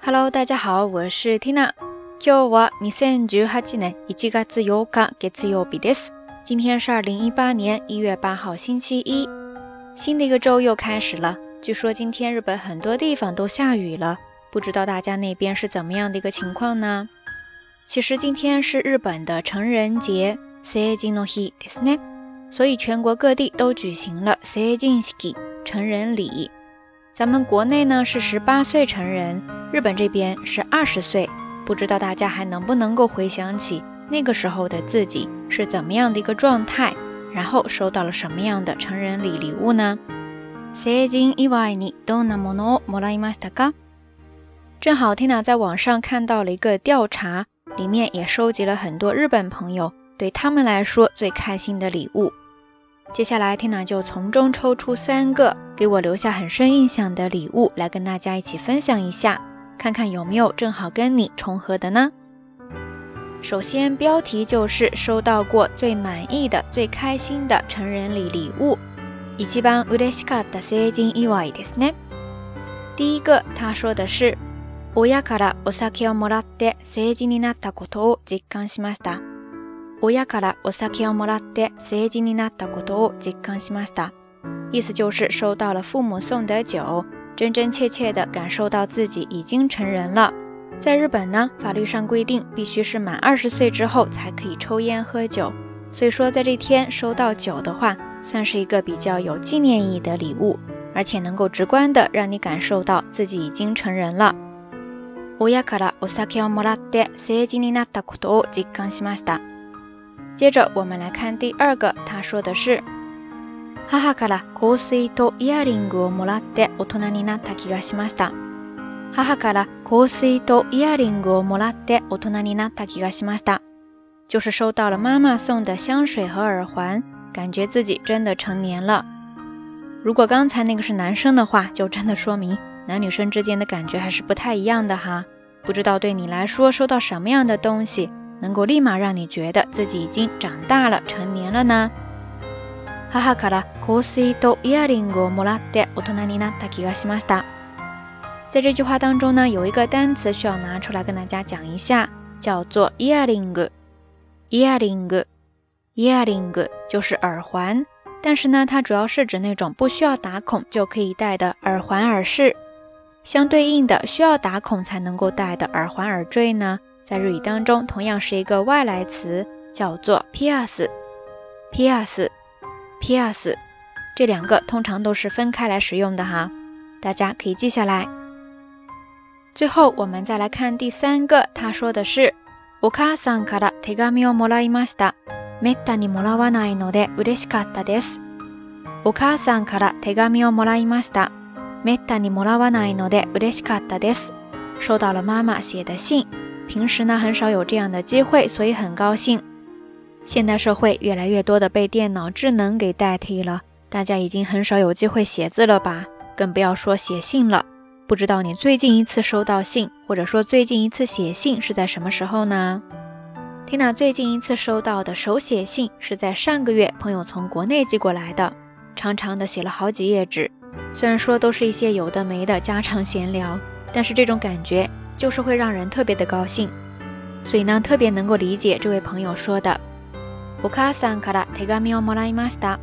Hello，大家好，我是 Tina。今日は二千十八年一月八日月曜日です。今天是二零一八年一月八号星期一，新的一个周又开始了。据说今天日本很多地方都下雨了，不知道大家那边是怎么样的一个情况呢？其实今天是日本的成人节，成人の日ですね。所以全国各地都举行了成人式成人礼。咱们国内呢是十八岁成人， 日本这边是二十岁。不知道大家还能不能够回想起那个时候的自己是怎么样的一个状态，然后收到了什么样的成人礼礼物呢？成人以外にどんなものをもらいましたか？正好 Tina 在网上看到了一个调查，里面也收集了很多日本朋友对他们来说最开心的礼物。接下来，Tina 就从中抽出三个给我留下很深印象的礼物，来跟大家一起分享一下， 看看有没有正好跟你重合的呢？首先，标题就是收到过最满意的、最开心的成人礼礼物。一番嬉しかった成人祝いですね。第一个，他说的是，親からお酒をもらって成人になったことを実感しました。親からお酒をもらって成人になったことを実感しました。意思就是收到了父母送的酒， 真真切切的感受到自己已经成人了。在日本呢，法律上规定必须是满二十岁之后才可以抽烟喝酒，所以说在这天收到酒的话，算是一个比较有纪念意义的礼物，而且能够直观的让你感受到自己已经成人了。親からお酒をもらって成人になったことを実感しました。接着我们来看第二个，他说的是： 母から香水とイヤリングをもらって大人になった気がしました。母から香水とイヤリングをもらって大人になった気がしました。就是收到了妈妈送的香水和耳环，感觉自己真的成年了。如果刚才那个是男生的话，就真的说明男女生之间的感觉还是不太一样的哈。不知道对你来说，收到什么样的东西？能够立马让你觉得自己已经长大了、成年了呢？ 母から香水とイヤリングをもらって大人になった気がしました。在这句话当中呢，有一个单词需要拿出来跟大家讲一下，叫做イヤリング。イヤリング，イヤリング就是耳环，但是呢，它主要是指那种不需要打孔就可以戴的耳环、耳饰。相对应的，需要打孔才能够戴的耳环、耳坠呢？在日语当中，同样是一个外来词，叫做 pierce，pierce，pierce，这两个通常都是分开来使用的哈，大家可以记下来。最后，我们再来看第三个，他说的是，お母さんから手紙をもらいました。めったにもらわないので嬉しかったです。お母さんから手紙をもらいました。めったにもらわないので嬉しかったです。收到了妈妈写的信。平时呢很少有这样的机会，所以很高兴。 现代社会越来越多的被电脑智能给代替了，大家已经很少有机会写字了吧？更不要说写信了。不知道你最近一次收到信，或者说最近一次写信是在什么时候呢？Tina 最近一次收到的手写信是在上个月，朋友从国内寄过来的，长长的写了好几页纸。虽然说都是一些有的没的家常闲聊，但是这种感觉。就是会让人特别的高兴，所以呢，特别能够理解这位朋友说的。お母さんから手紙をもらいました。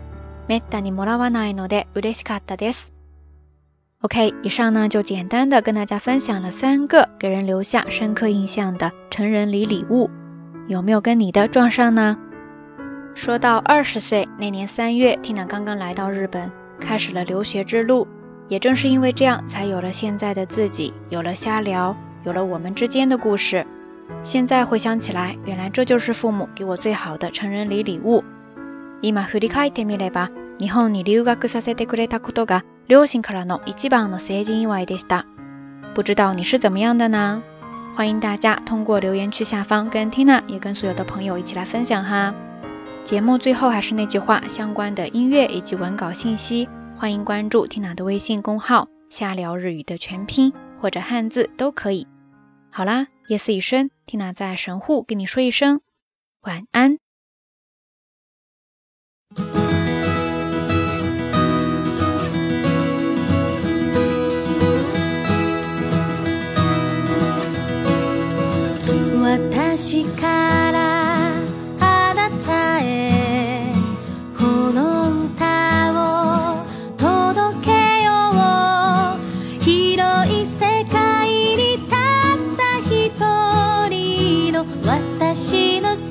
めったにもらわないので嬉しかったです。OK，以上呢就简单的跟大家分享了三个给人留下深刻印象的成人礼礼物，有没有跟你的撞上呢？说到二十岁那年三月，Tina 刚刚来到日本，开始了留学之路。也正是因为这样，才有了现在的自己，有了瞎聊。有了我们之间的故事， 现在回想起来，原来这就是父母给我最好的成人礼礼物。今振り返ってみれば、日本に留学させてくれたことが両親からの一番の成人祝いでした。不知道你是怎么样的呢？欢迎大家通过留言区下方跟 Tina 也跟所有的朋友一起来分享哈。节目最后还是那句话，相关的音乐以及文稿信息，欢迎关注 Tina 的微信公号“瞎聊日语”的全拼。或者汉字都可以。 好啦，夜色已深。缇娜在神户跟你说一声晚安。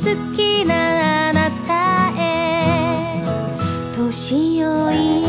好きなあなたへ。年老い